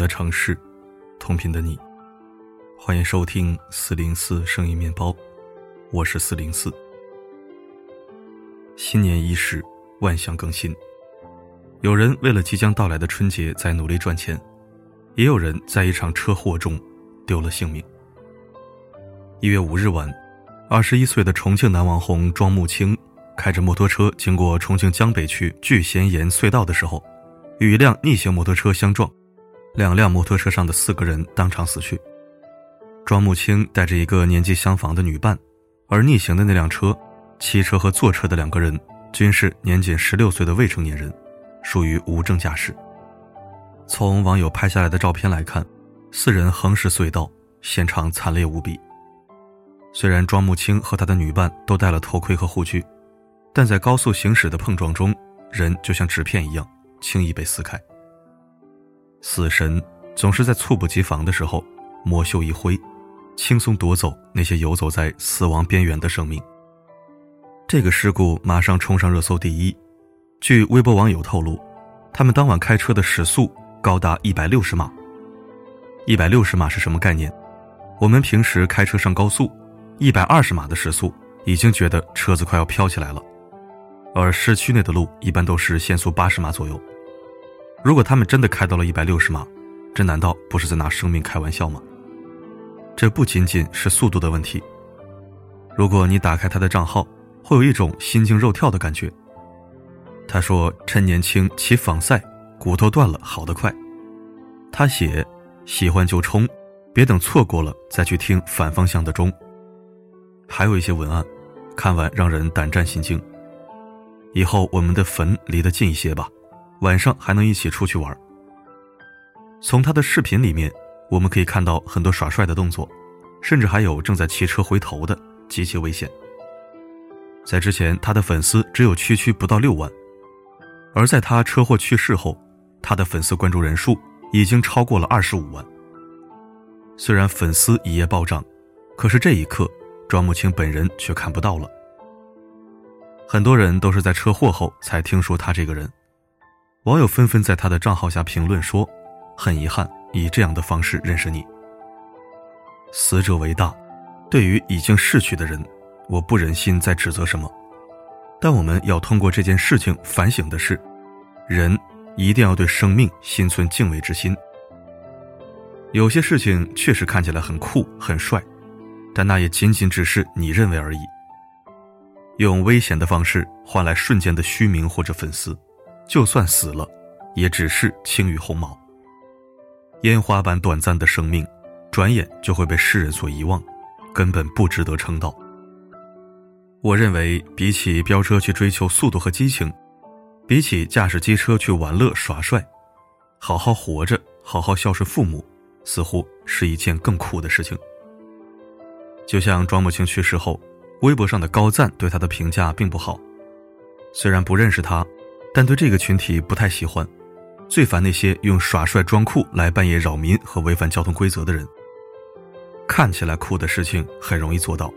的城市，同频的你，欢迎收听四零四声音面包，我是四零四。新年伊始，万象更新。有人为了即将到来的春节在努力赚钱，也有人在一场车祸中丢了性命。一月五日晚，二十一岁的重庆男网红庄木青开着摩托车经过重庆江北区聚贤岩隧道的时候，与一辆逆行摩托车相撞，两辆摩托车上的四个人当场死去。庄木青带着一个年纪相仿的女伴，而逆行的那辆车，骑车和坐车的两个人均是年仅十六岁的未成年人。属于无证驾驶。从网友拍下来的照片来看，四人横尸隧道，现场惨烈无比。虽然庄木青和他的女伴都戴了头盔和护具，但在高速行驶的碰撞中，人就像纸片一样轻易被撕开。死神总是在猝不及防的时候，魔袖一挥，轻松夺走那些游走在死亡边缘的生命。这个事故马上冲上热搜第一。据微博网友透露，他们当晚开车的时速高达一百六十码。一百六十码是什么概念？我们平时开车上高速，一百二十码的时速已经觉得车子快要飘起来了，而市区内的路一般都是限速八十码左右。如果他们真的开到了一百六十码，这难道不是在拿生命开玩笑吗？这不仅仅是速度的问题。如果你打开他的账号，会有一种心惊肉跳的感觉。他说：“趁年轻骑仿赛，骨头断了好得快。”他写：“喜欢就冲，别等错过了再去听反方向的钟。”还有一些文案，看完让人胆战心惊。以后我们的坟离得近一些吧，晚上还能一起出去玩。从他的视频里面，我们可以看到很多耍帅的动作，甚至还有正在骑车回头的，极其危险。在之前，他的粉丝只有区区不到六万。而在他车祸去世后，他的粉丝关注人数已经超过了二十五万。虽然粉丝一夜暴涨，可是这一刻，庄木青本人却看不到了。很多人都是在车祸后才听说他这个人，网友纷纷在他的账号下评论说：“很遗憾以这样的方式认识你。”死者为大，对于已经逝去的人，我不忍心再指责什么。但我们要通过这件事情反省的是，人一定要对生命心存敬畏之心。有些事情确实看起来很酷很帅，但那也仅仅只是你认为而已。用危险的方式换来瞬间的虚名或者粉丝，就算死了，也只是轻于鸿毛。烟花般短暂的生命，转眼就会被世人所遗忘，根本不值得称道。我认为，比起飙车去追求速度和激情，比起驾驶机车去玩乐耍帅，好好活着，好好孝顺父母，似乎是一件更酷的事情。就像庄木清去世后，微博上的高赞对他的评价并不好。虽然不认识他，但对这个群体不太喜欢，最烦那些用耍帅装酷来半夜扰民和违反交通规则的人。看起来酷的事情很容易做到。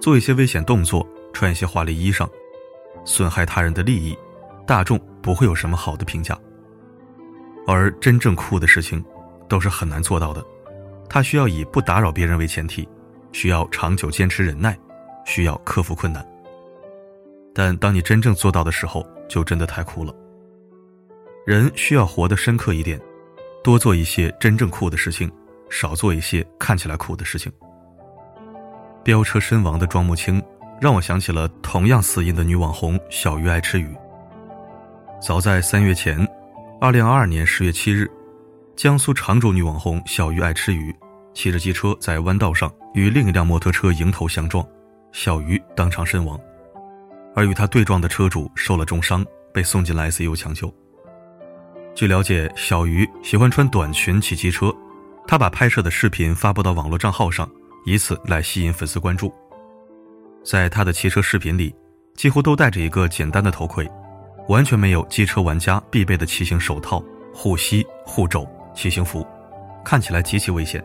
做一些危险动作，穿一些华丽衣裳，损害他人的利益，大众不会有什么好的评价。而真正酷的事情，都是很难做到的。它需要以不打扰别人为前提，需要长久坚持忍耐，需要克服困难。但当你真正做到的时候，就真的太酷了。人需要活得深刻一点，多做一些真正酷的事情，少做一些看起来酷的事情。飙车身亡的庄木青，让我想起了同样死因的女网红小鱼爱吃鱼。早在三月前，二零二二年十月七日，江苏常州女网红小鱼爱吃鱼骑着机车在弯道上与另一辆摩托车迎头相撞，小鱼当场身亡，而与他对撞的车主受了重伤，被送进了 ICU 抢救。据了解，小鱼喜欢穿短裙骑机车，他把拍摄的视频发布到网络账号上。以此来吸引粉丝关注，在他的骑车视频里，几乎都戴着一个简单的头盔，完全没有机车玩家必备的骑行手套、护膝、护肘、骑行服，看起来极其危险。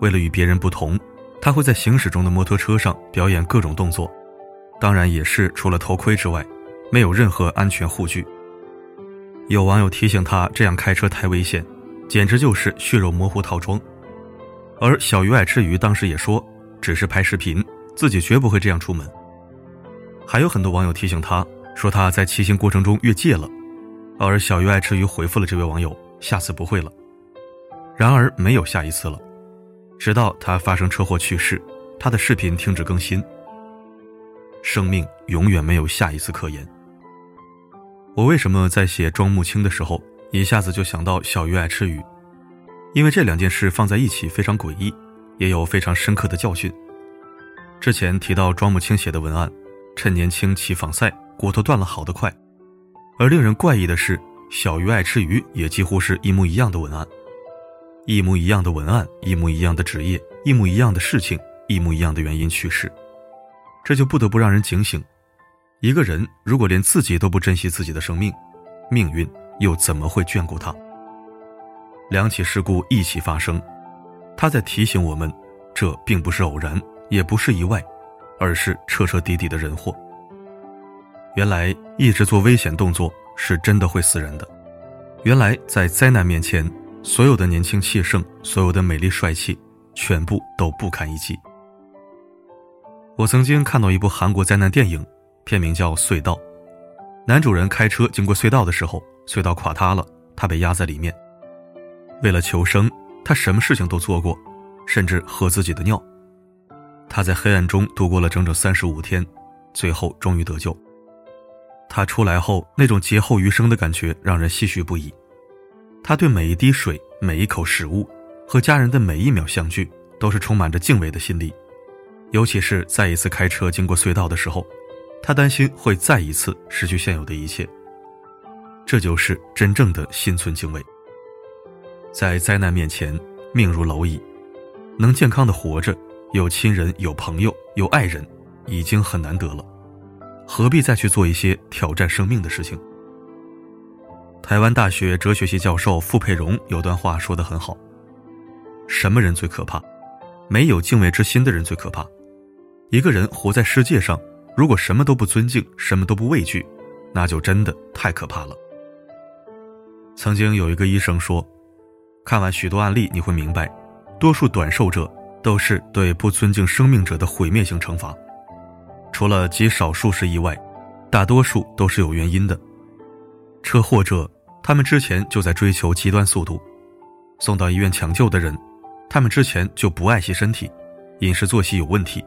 为了与别人不同，他会在行驶中的摩托车上表演各种动作，当然也是除了头盔之外，没有任何安全护具。有网友提醒他这样开车太危险，简直就是血肉模糊套装。而小鱼爱吃鱼当时也说，只是拍视频，自己绝不会这样出门。还有很多网友提醒他说他在骑行过程中越界了，而小鱼爱吃鱼回复了这位网友：下次不会了。然而没有下一次了，直到他发生车祸去世，他的视频停止更新。生命永远没有下一次可言。我为什么在写庄木青的时候，一下子就想到小鱼爱吃鱼？因为这两件事放在一起非常诡异，也有非常深刻的教训。之前提到庄木青写的文案，趁年轻骑仿赛，骨头断了好得快。而令人怪异的是，小鱼爱吃鱼也几乎是一模一样的文案，一模一样的文案，一模一样的职业，一模一样的事情，一模一样的原因去世。这就不得不让人警醒：一个人如果连自己都不珍惜自己的生命，命运又怎么会眷顾他？两起事故一起发生，他在提醒我们，这并不是偶然，也不是意外，而是彻彻底底的人祸。原来一直做危险动作是真的会死人的。原来在灾难面前，所有的年轻气盛，所有的美丽帅气，全部都不堪一击。我曾经看到一部韩国灾难电影，片名叫《隧道》。男主人开车经过隧道的时候，隧道垮塌了，他被压在里面。为了求生，他什么事情都做过，甚至喝自己的尿。他在黑暗中度过了整整三十五天，最后终于得救。他出来后那种劫后余生的感觉让人唏嘘不已。他对每一滴水、每一口食物和家人的每一秒相聚，都是充满着敬畏的心理。尤其是再一次开车经过隧道的时候，他担心会再一次失去现有的一切。这就是真正的心存敬畏。在灾难面前，命如蝼蚁，能健康的活着，有亲人、有朋友、有爱人，已经很难得了，何必再去做一些挑战生命的事情？台湾大学哲学系教授傅佩荣有段话说得很好：什么人最可怕？没有敬畏之心的人最可怕。一个人活在世界上，如果什么都不尊敬，什么都不畏惧，那就真的太可怕了。曾经有一个医生说，看完许多案例，你会明白，多数短寿者都是对不尊敬生命者的毁灭性惩罚。除了极少数是意外，大多数都是有原因的。车祸者，他们之前就在追求极端速度，送到医院抢救的人，他们之前就不爱惜身体，饮食作息有问题。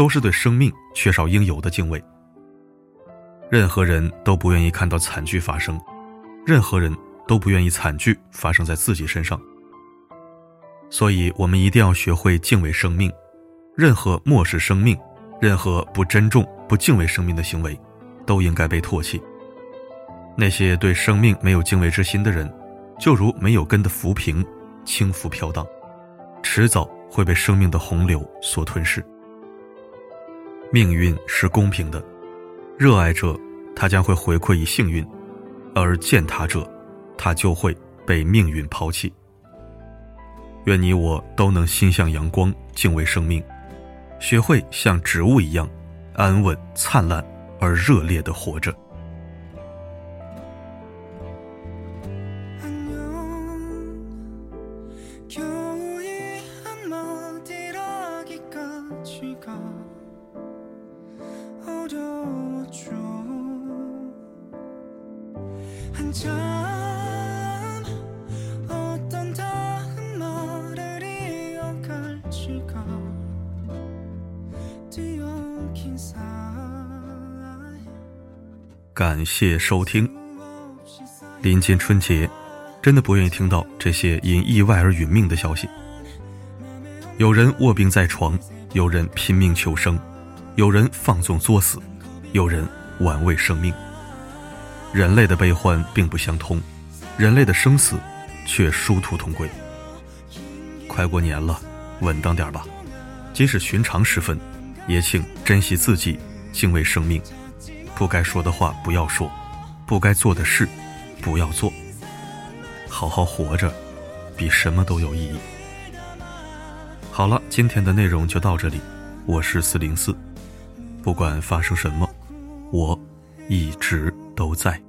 都是对生命缺少应有的敬畏。任何人都不愿意看到惨剧发生，任何人都不愿意惨剧发生在自己身上。所以，我们一定要学会敬畏生命。任何漠视生命、任何不珍重、不敬畏生命的行为，都应该被唾弃。那些对生命没有敬畏之心的人，就如没有根的浮萍，轻浮飘荡，迟早会被生命的洪流所吞噬。命运是公平的，热爱者，他将会回馈以幸运；而践踏者，他就会被命运抛弃。愿你我都能心向阳光，敬畏生命，学会像植物一样安稳、灿烂而热烈的活着。感谢收听。临近春节，真的不愿意听到这些因意外而殒命的消息。有人卧病在床，有人拼命求生，有人放纵作死，有人玩味生命。人类的悲欢并不相通，人类的生死却殊途同归。快过年了，稳当点吧。即使寻常时分，也请珍惜自己，敬畏生命。不该说的话不要说，不该做的事不要做。好好活着，比什么都有意义。好了，今天的内容就到这里。我是四零四，不管发生什么，我一直都在。